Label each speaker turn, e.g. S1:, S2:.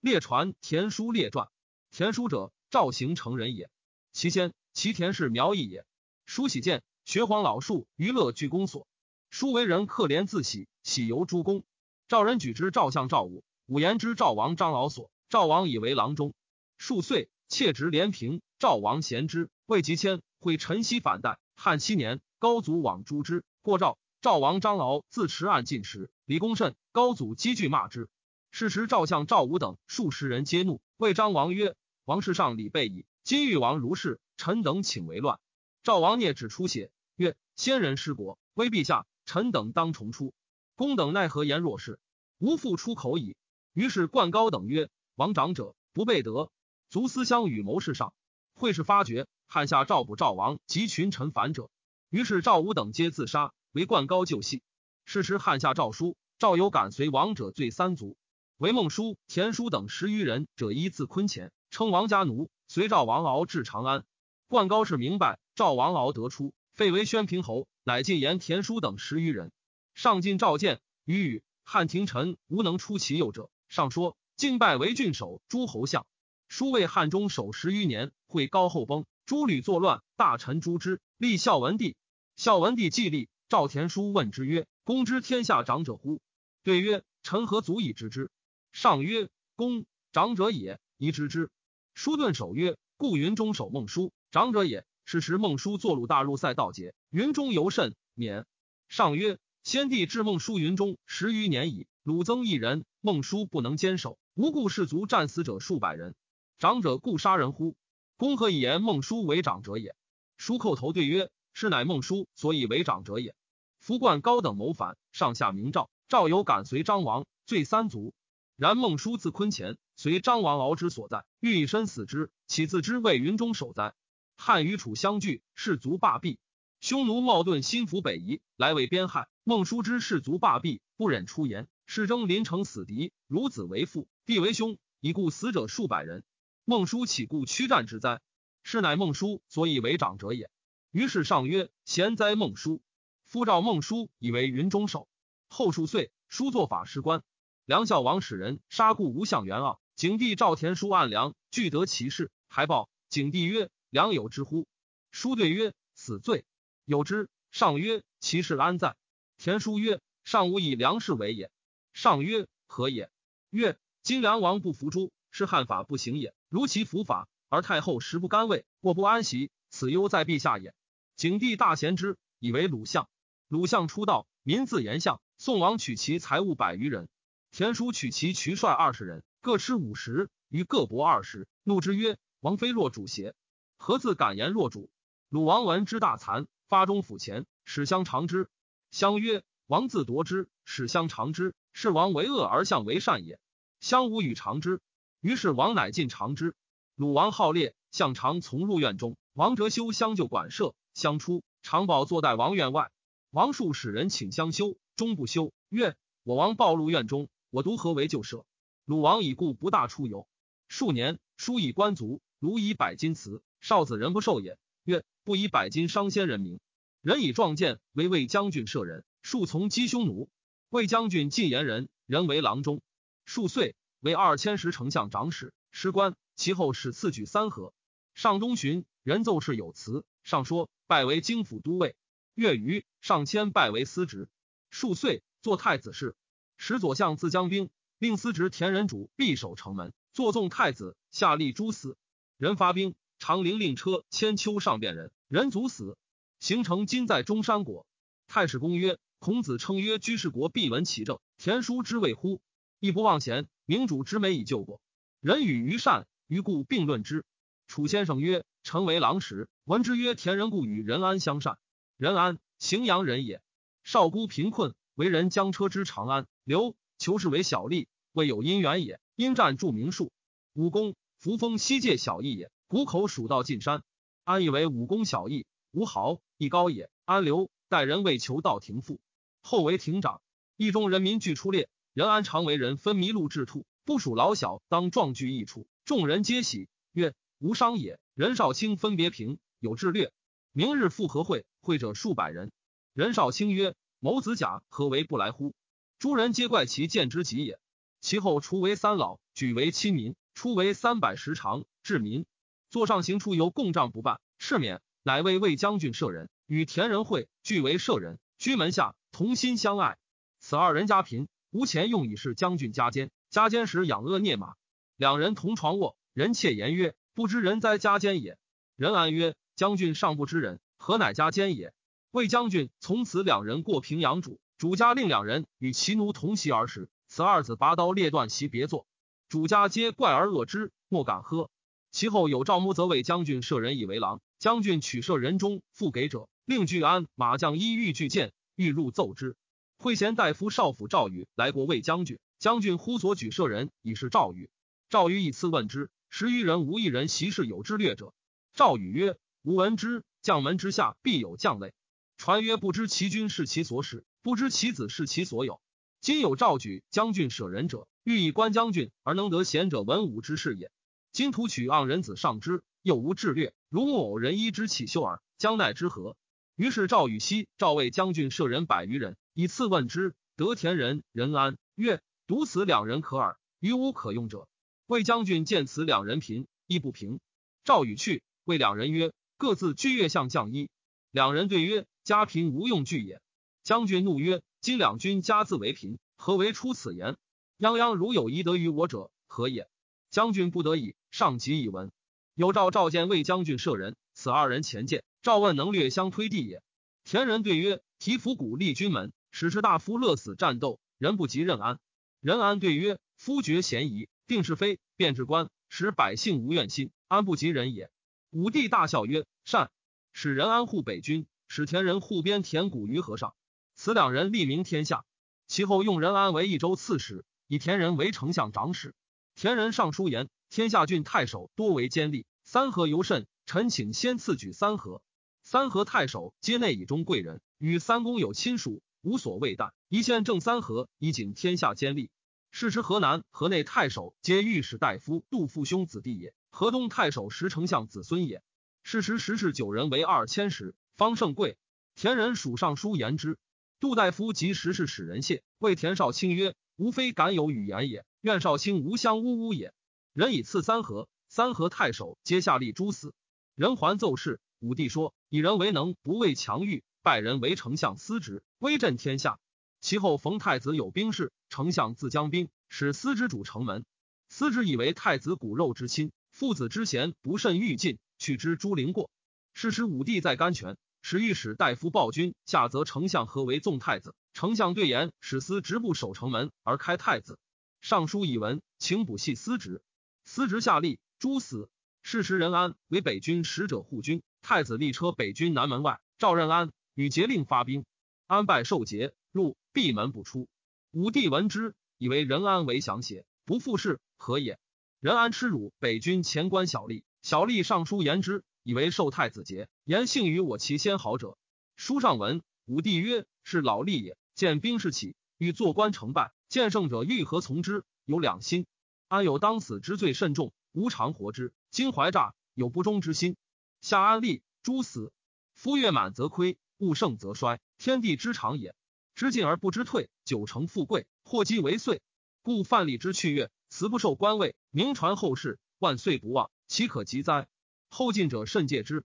S1: 列传田书列传。田书者，赵行成人也。其先，其田氏苗裔也。书喜见学黄老树，娱乐具公所。书为人克怜自喜，喜游诸公。赵人举之赵相赵武，武言之赵王张敖所。赵王以为郎中。数岁，妾职连平。赵王贤之，未及迁，会陈豨反代。汉七年，高祖往诛之。过赵，赵王张敖自持案进食，李公甚。高祖积惧骂之。事时赵相赵武等数十人皆怒，谓张王曰：“王世上礼备矣，今欲王如是，臣等请为乱。”赵王聂指出血曰：“先人失国，威陛下，臣等当重出。公等奈何言若是？无复出口矣。”于是冠高等曰：“王长者不备德，卒思相与谋事上。”会事发觉，汉下赵捕赵王及群臣反者。于是赵武等皆自杀，为冠高救系。是时汉下诏书，赵有敢随王者罪三族，为孟叔、田叔等十余人者依自坤前，称王家奴，随赵王敖至长安。冠高是明白。赵王敖得出，废为宣平侯，乃进言田叔等十余人。上进召见，与语汉廷臣无能出其右者。上说敬拜为郡守、诸侯相。叔为汉中守十余年，会高后崩，诸吕作乱，大臣诛之，立孝文帝。孝文帝既立，赵田叔问之曰：“公知天下长者乎？”对曰：“臣何足以知之？”上曰：“公长者也，宜知之。”书顿守曰：“故云中守孟书，长者也。”是时，孟叔坐鲁大入塞道节，云中尤甚免。上曰：先帝至孟叔云中十余年矣，鲁增一人，孟叔不能坚守，无故士卒战死者数百人。长者故杀人乎？公何以言孟叔为长者也？叔叩头对曰：是乃孟叔所以为长者也。夫冠高等谋反，上下明诏，赵有敢随张王，罪三族。然孟叔自坤前，随张王敖之所在，欲以身死之，岂自知为云中守哉？汉与楚相拒，士卒罢弊。匈奴冒顿心服北夷，来为边害。孟叔之士卒罢弊，不忍出言，士争临城死敌。孺子为父，弟为兄，已故死者数百人。孟叔岂故屈战之哉？是乃孟叔所以为长者也。于是上曰：贤哉孟叔！夫召孟叔以为云中守。后数岁，叔作法师官。梁孝王使人杀故吴相元盎，景帝赵田书按梁，具得其事，还报景帝曰。良有之乎？书对曰：“死罪有之。”上曰：“其事安在？”田书曰：“上无以梁事为也。”上曰：“何也？”曰：“今梁王不服诸，是汉法不行也。如其服法，而太后食不甘味，过不安席，此忧在陛下也。”景帝大贤之，以为鲁相。鲁相出道，民自言相。宋王取其财物百余人，田叔取其渠帅二十人，各吃五十，于各帛二十。怒之曰：“王妃若主邪？”何自敢言若主？鲁王闻之大惭，发中府前，使相长之。相曰：“王自夺之，使相长之，是王为恶而相为善也。”相无与长之。于是王乃进尝之。鲁王好猎，相常从入院中。王哲修相就馆舍，相出，常宝坐在王院外。王数使人请相修，终不修。曰：“我王暴露院中，我独何为旧舍？”鲁王已故，不大出游。数年，书以官卒，鲁以百金辞。少子人不受也。曰：不以百金伤先人名。人以壮健为魏将军舍人，数从击匈奴。魏将军进言人，人为郎中。数岁，为二千石丞相长史，师官。其后使赐举三河。上东巡，人奏事有辞。上说拜为京府都尉。月余，上迁拜为司职。数岁，做太子事。使左相自将兵，令司职田人主闭守城门，坐纵太子，下吏诛死。人发兵。长陵令车千秋上便人，人卒死。行成今在中山国。太史公曰：孔子称曰：居士国必闻其政，田叔之谓乎？亦不忘贤，明主之美以救国。人与于善，于故并论之。楚先生曰：臣为郎时，闻之曰：田人故与仁安相善。仁安，荥阳人也。少孤贫困，为人将车之长安。刘求是为小吏，未有姻缘也。因战著名数。武功扶风西界小邑也。谷口蜀道进山，安以为武功小义，吴豪亦高也。安刘待人为求道亭父，后为亭长。邑中人民俱出列，仁安常为人分麋鹿雉兔，不属老小，当壮聚一处，众人皆喜，曰：无伤也。任少卿分别平，有志略。明日复合会，会者数百人。任少卿曰：谋子甲何为不来乎？诸人皆怪其见之极也。其后除为三老，举为亲民，初为三百十长，治民。座上行出游共帐不办，敕免。乃为魏将军舍人，与田仁惠俱为舍人，居门下，同心相爱。此二人家贫，无钱用以是将军家监。家监时养恶孽马，两人同床卧。人妾言曰：“不知人哉家监也。”人安曰：“将军尚不知人，何乃家监也？”魏将军从此两人过平阳主，主家令两人与其奴同席而食。此二子拔刀裂断其别坐，主家皆怪而恶之，莫敢喝。其后有赵穆则为将军射人以为郎。将军取舍人中复给者，令具安马将衣欲拒见，欲入奏之。会贤大夫少府赵宇来过魏将军，将军呼所举舍人以是赵宇。赵宇以次问之，十余人无一人习事有之略者。赵宇曰：“吾闻之，将门之下必有将类。传曰：不知其君是其所使，不知其子是其所有。今有赵举将军舍人者，欲以观将军而能得贤者文武之士也。今图取盎人子上之。”又无智略，如木偶人衣之起秀耳，将奈之何？于是赵禹锡、赵魏将军舍人百余人，以次问之。得田人仁安曰：“独此两人可耳，余无可用者。”魏将军见此两人贫，亦不平。赵禹去，谓两人曰：“各自居月相将衣。”两人对曰：“家贫无用具也。”将军怒曰：“今两军家自为贫，何为出此言？泱泱如有宜得于我者，何也？”将军不得已，上集以闻。有诏召见魏将军舍人，此二人前见。赵问能略相推地也。田人对曰：“提伏鼓立军门，使士大夫乐死战斗，人不及任安。”任安对曰：“夫决嫌疑，定是非，便治官，使百姓无怨心，安不及人也。”武帝大笑曰：“善。”使任安护北军，使田人护边田谷于河上。此两人立名天下。其后用任安为益州刺史，以田人为丞相长史。田人上书言：“天下郡太守多为奸吏。”三河尤甚，臣请先赐举三河。三河太守皆内以中贵人，与三公有亲属，无所谓惮。一县正三河，以警天下奸吏。是时河南、河内太守皆御史大夫杜父兄子弟也。河东太守时丞相子孙也。是时十世九人为二千石。方胜贵，田人属尚书言之。杜大夫及时世使人谢，谓田少卿曰：“吾非敢有语言也，愿少卿无相呜呜也。”人以赐三河。三河太守皆下吏诛死，人还奏事。武帝说：“以人为能，不畏强欲，拜人为丞相司职，威震天下。”其后逢太子有兵事，丞相自将兵，使司之主城门。司之以为太子骨肉之亲，父子之贤不甚欲尽，去之诸陵过。是时武帝在甘泉，使御史大夫暴君下则丞相何为纵太子。丞相对言，使司直不守城门而开太子。尚书以闻，请补系司职。司职下吏。诛死。事时，任安为北军使者护军，太子立车北军南门外，赵任安与节令发兵。安拜受节，入闭门不出。武帝闻之，以为任安为降邪，不复事，何也？任安耻辱北军前官小吏，小吏上书言之，以为受太子节，言幸于我其先好者。书上文，武帝曰：“是老吏也。见兵士起，欲做官成败，见胜者欲何从之？有两心。安有当死之罪甚重。”无常活之，今怀诈有不忠之心，下安立诛死。夫月满则亏，物盛则衰，天地之常也。知进而不知退，久成富贵，祸积为岁。故范蠡之去月，辞不受官位，名传后世，万岁不忘，岂可及哉？后进者甚戒之。